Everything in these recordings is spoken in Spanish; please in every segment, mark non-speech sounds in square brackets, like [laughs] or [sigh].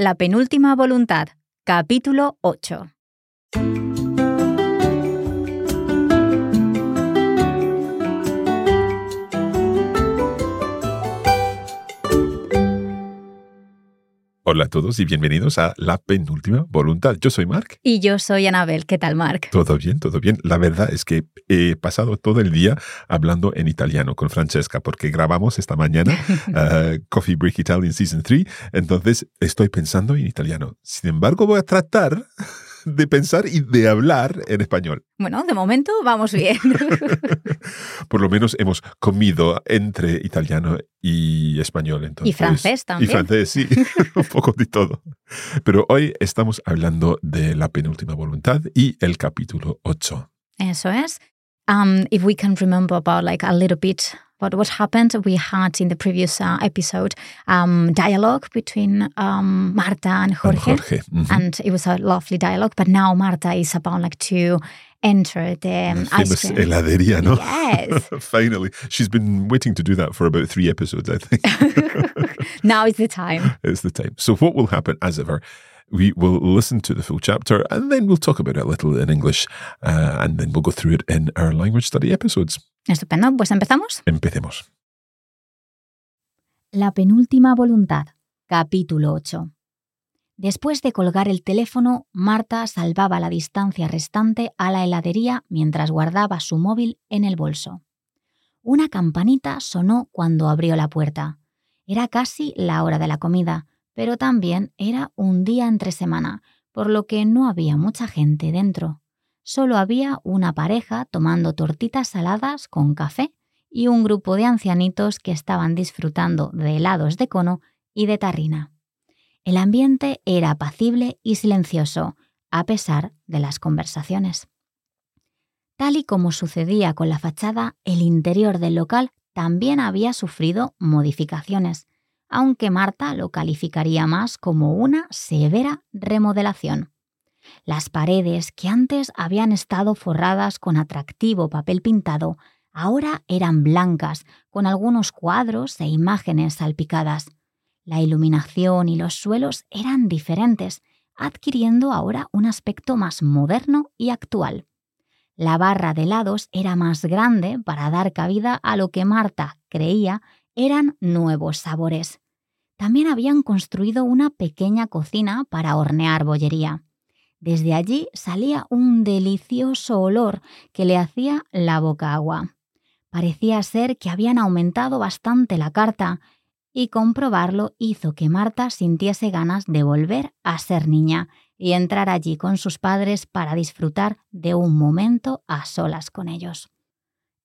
La penúltima voluntad, capítulo 8. Hola a todos y bienvenidos a La Penúltima Voluntad. Yo soy Mark. Y yo soy Anabel. ¿Qué tal, Mark? Todo bien, todo bien. La verdad es que he pasado todo el día hablando en italiano con Francesca porque grabamos esta mañana uh, [laughs] Coffee Break Italian Season 3. Entonces estoy pensando en italiano. Sin embargo, voy a tratar de pensar y de hablar en español. Bueno, de momento vamos bien. [laughs] Por lo menos hemos comido entre italiano y español. Entonces, y francés también. Y francés, sí, [laughs] un poco de todo. Pero hoy estamos hablando de la penúltima voluntad y el capítulo 8. Eso es. Um, if we can remember about like a little bit But what happened, we had in the previous uh, episode um, dialogue between um, Marta and Jorge, and, Jorge. Mm -hmm. and it was a lovely dialogue. But now Marta is about like to enter the um, famous heladeria, no? Yes. [laughs] Finally, she's been waiting to do that for about three episodes, I think. [laughs] now is the time. It's the time. So what will happen, as ever? we will listen to the full chapter and then we'll talk about it a little in English uh, and then we'll go through it in our language study episodes. Estupendo, pues empezamos. Empecemos. La penúltima voluntad, capítulo 8. Después de colgar el teléfono, Marta salvaba la distancia restante a la heladería mientras guardaba su móvil en el bolso. Una campanita sonó cuando abrió la puerta. Era casi la hora de la comida, pero también era un día entre semana, por lo que no había mucha gente dentro solo había una pareja tomando tortitas saladas con café y un grupo de ancianitos que estaban disfrutando de helados de cono y de tarrina. El ambiente era apacible y silencioso, a pesar de las conversaciones. Tal y como sucedía con la fachada, el interior del local también había sufrido modificaciones, aunque Marta lo calificaría más como una severa remodelación. Las paredes, que antes habían estado forradas con atractivo papel pintado, ahora eran blancas, con algunos cuadros e imágenes salpicadas. La iluminación y los suelos eran diferentes, adquiriendo ahora un aspecto más moderno y actual. La barra de helados era más grande para dar cabida a lo que Marta creía eran nuevos sabores. También habían construido una pequeña cocina para hornear bollería. Desde allí salía un delicioso olor que le hacía la boca agua. Parecía ser que habían aumentado bastante la carta y comprobarlo hizo que Marta sintiese ganas de volver a ser niña y entrar allí con sus padres para disfrutar de un momento a solas con ellos.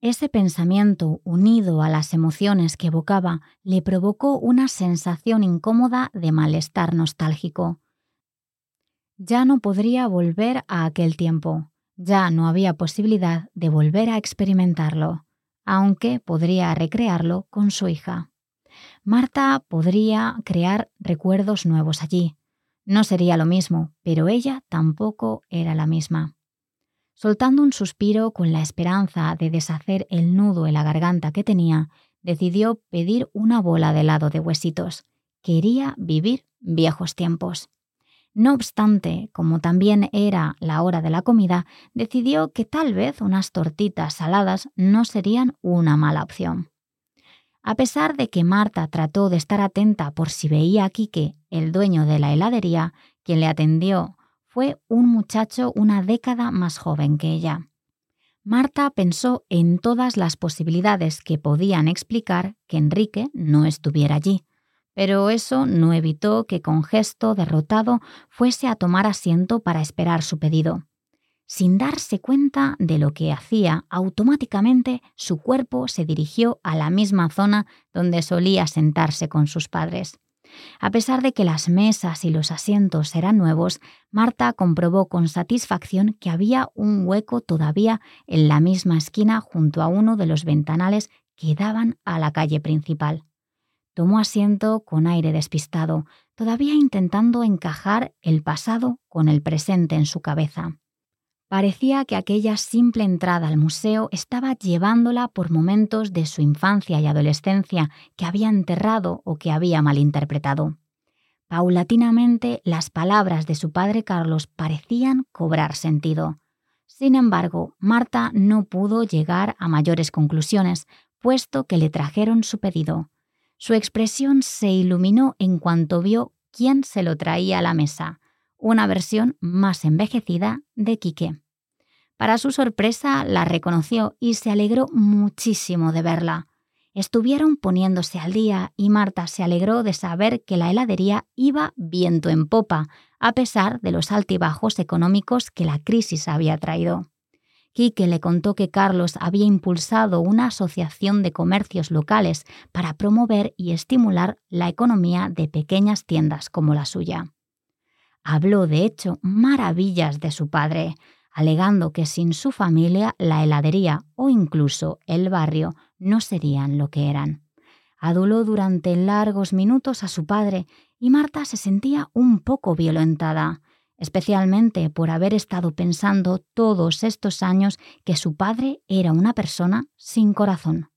Ese pensamiento, unido a las emociones que evocaba, le provocó una sensación incómoda de malestar nostálgico. Ya no podría volver a aquel tiempo, ya no había posibilidad de volver a experimentarlo, aunque podría recrearlo con su hija. Marta podría crear recuerdos nuevos allí. No sería lo mismo, pero ella tampoco era la misma. Soltando un suspiro con la esperanza de deshacer el nudo en la garganta que tenía, decidió pedir una bola de helado de huesitos. Quería vivir viejos tiempos. No obstante, como también era la hora de la comida, decidió que tal vez unas tortitas saladas no serían una mala opción. A pesar de que Marta trató de estar atenta por si veía a Quique, el dueño de la heladería, quien le atendió, fue un muchacho una década más joven que ella. Marta pensó en todas las posibilidades que podían explicar que Enrique no estuviera allí, pero eso no evitó que con gesto derrotado fuese a tomar asiento para esperar su pedido. Sin darse cuenta de lo que hacía, automáticamente su cuerpo se dirigió a la misma zona donde solía sentarse con sus padres. A pesar de que las mesas y los asientos eran nuevos, Marta comprobó con satisfacción que había un hueco todavía en la misma esquina junto a uno de los ventanales que daban a la calle principal. Tomó asiento con aire despistado, todavía intentando encajar el pasado con el presente en su cabeza. Parecía que aquella simple entrada al museo estaba llevándola por momentos de su infancia y adolescencia que había enterrado o que había malinterpretado. Paulatinamente las palabras de su padre Carlos parecían cobrar sentido. Sin embargo, Marta no pudo llegar a mayores conclusiones, puesto que le trajeron su pedido. Su expresión se iluminó en cuanto vio quién se lo traía a la mesa, una versión más envejecida de Quique. Para su sorpresa, la reconoció y se alegró muchísimo de verla. Estuvieron poniéndose al día y Marta se alegró de saber que la heladería iba viento en popa, a pesar de los altibajos económicos que la crisis había traído. Quique le contó que Carlos había impulsado una asociación de comercios locales para promover y estimular la economía de pequeñas tiendas como la suya. Habló, de hecho, maravillas de su padre, alegando que sin su familia la heladería o incluso el barrio no serían lo que eran. Aduló durante largos minutos a su padre y Marta se sentía un poco violentada, especialmente por haber estado pensando todos estos años que su padre era una persona sin corazón.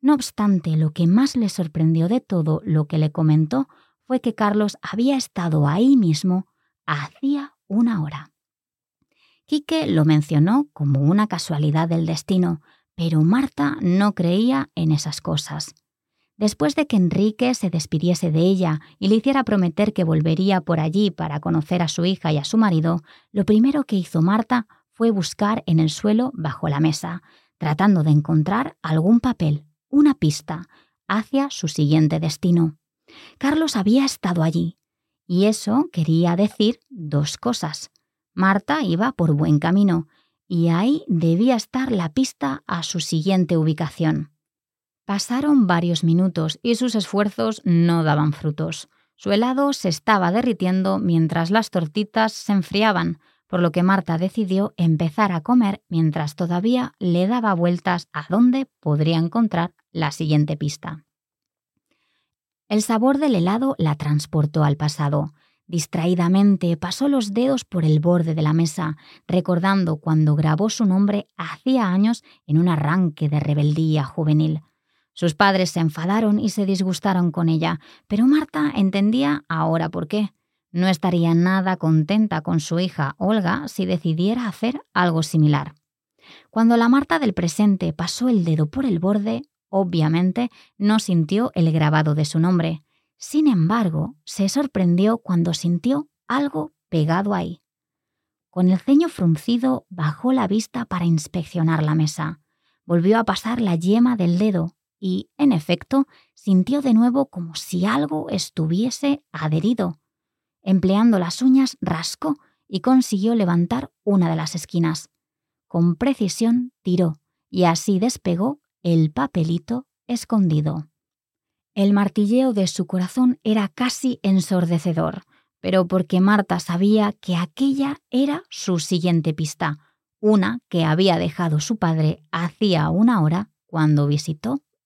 No obstante, lo que más le sorprendió de todo lo que le comentó fue que Carlos había estado ahí mismo hacía una hora. Quique lo mencionó como una casualidad del destino, pero Marta no creía en esas cosas. Después de que Enrique se despidiese de ella y le hiciera prometer que volvería por allí para conocer a su hija y a su marido, lo primero que hizo Marta fue buscar en el suelo bajo la mesa, tratando de encontrar algún papel, una pista, hacia su siguiente destino. Carlos había estado allí, y eso quería decir dos cosas. Marta iba por buen camino, y ahí debía estar la pista a su siguiente ubicación. Pasaron varios minutos y sus esfuerzos no daban frutos. Su helado se estaba derritiendo mientras las tortitas se enfriaban, por lo que Marta decidió empezar a comer mientras todavía le daba vueltas a dónde podría encontrar la siguiente pista. El sabor del helado la transportó al pasado. Distraídamente pasó los dedos por el borde de la mesa, recordando cuando grabó su nombre hacía años en un arranque de rebeldía juvenil. Sus padres se enfadaron y se disgustaron con ella, pero Marta entendía ahora por qué. No estaría nada contenta con su hija Olga si decidiera hacer algo similar. Cuando la Marta del presente pasó el dedo por el borde, obviamente no sintió el grabado de su nombre. Sin embargo, se sorprendió cuando sintió algo pegado ahí. Con el ceño fruncido, bajó la vista para inspeccionar la mesa. Volvió a pasar la yema del dedo y, en efecto, sintió de nuevo como si algo estuviese adherido. Empleando las uñas, rascó y consiguió levantar una de las esquinas. Con precisión tiró y así despegó el papelito escondido. El martilleo de su corazón era casi ensordecedor, pero porque Marta sabía que aquella era su siguiente pista, una que había dejado su padre hacía una hora cuando visitó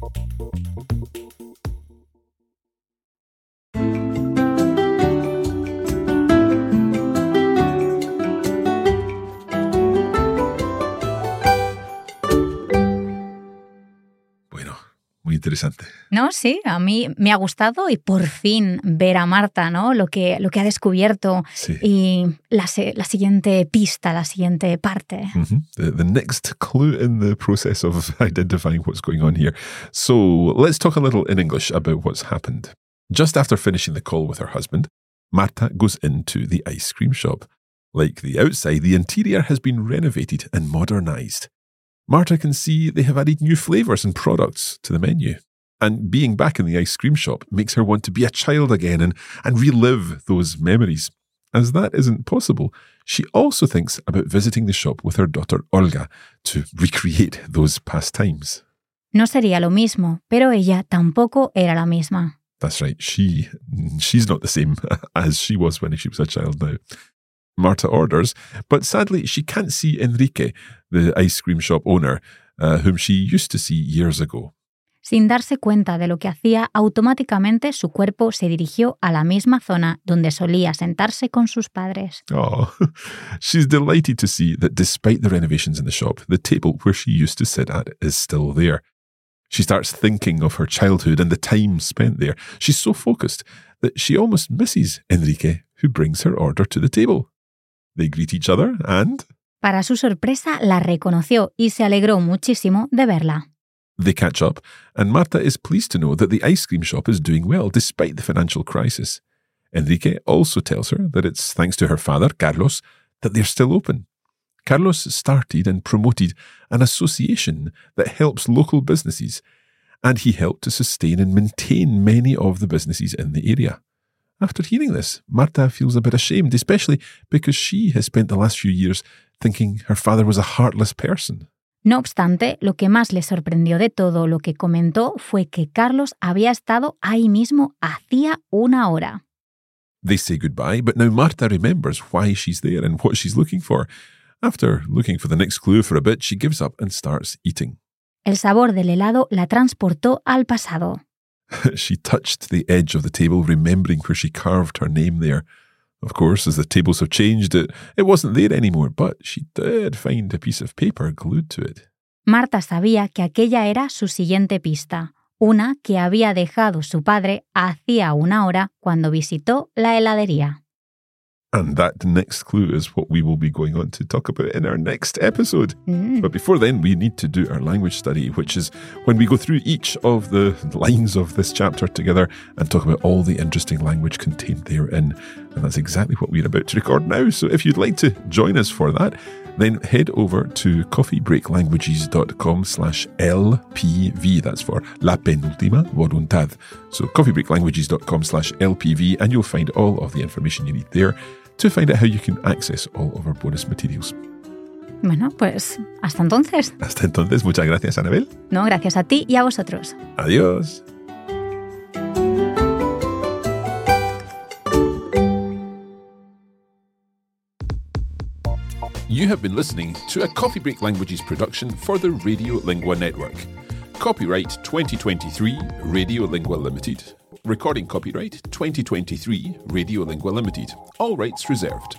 Thank you. Interesante. No, sí, a mí me ha gustado y por fin ver a Marta, ¿no? Lo que, lo que ha descubierto y la, la, siguiente pista, la siguiente parte. Mm-hmm. the, next clue in the process of [laughs] identifying what's going on here. So let's talk a little in English about what's happened. Just after finishing the call with her husband, Marta goes into the ice cream shop. Like the outside, the interior has been renovated and modernised. Marta can see they have added new flavours and products to the menu. And being back in the ice cream shop makes her want to be a child again and, and relive those memories. As that isn't possible, she also thinks about visiting the shop with her daughter Olga to recreate those past times. No sería lo mismo, pero ella tampoco era la misma. That's right. She she's not the same [laughs] as she was when she was a child now. Marta orders, but sadly she can't see Enrique, the ice cream shop owner, uh, whom she used to see years ago. Sin darse cuenta de lo que hacía, automáticamente su cuerpo se dirigió a la misma zona donde solía sentarse con sus padres. Oh, [laughs] she's delighted to see that despite the renovations in the shop, the table where she used to sit at is still there. She starts thinking of her childhood and the time spent there. She's so focused that she almost misses Enrique, who brings her order to the table. They greet each other and... Para su sorpresa, la reconoció y se alegró muchísimo de verla. They catch up, and Marta is pleased to know that the ice cream shop is doing well despite the financial crisis. Enrique also tells her that it's thanks to her father, Carlos, that they're still open. Carlos started and promoted an association that helps local businesses, and he helped to sustain and maintain many of the businesses in the area. After hearing this, Marta feels a bit ashamed, especially because she has spent the last few years thinking her father was a heartless person. No obstante, lo que más le sorprendió de todo lo que comentó fue que Carlos había estado ahí mismo hacía una hora. They say goodbye, but now Marta remembers why she's there and what she's looking for. After looking for the next clue for a bit, she gives up and starts eating. El sabor del helado la transportó al pasado. [laughs] she touched the edge of the table, remembering where she carved her name there. Of course, as the tables have changed, it, it wasn't there anymore, but she did find a piece of paper glued to it. Marta sabía que aquella era su siguiente pista, una que había dejado su padre hacía una hora cuando visitó la heladería. And that next clue is what we will be going on to talk about in our next episode. Mm. But before then, we need to do our language study, which is when we go through each of the lines of this chapter together and talk about all the interesting language contained therein. And that's exactly what we're about to record now. So if you'd like to join us for that, then head over to coffeebreaklanguages.com slash LPV. That's for La Penúltima Voluntad. So coffeebreaklanguages.com slash LPV, and you'll find all of the information you need there to find out how you can access all of our bonus materials. Bueno, pues hasta entonces. Hasta entonces, muchas gracias, Anabel. No, gracias a ti y a vosotros. Adiós. You have been listening to a Coffee Break Languages production for the Radio Lingua Network. Copyright 2023 Radio Lingua Limited. Recording copyright 2023 Radio Lingua Limited. All rights reserved.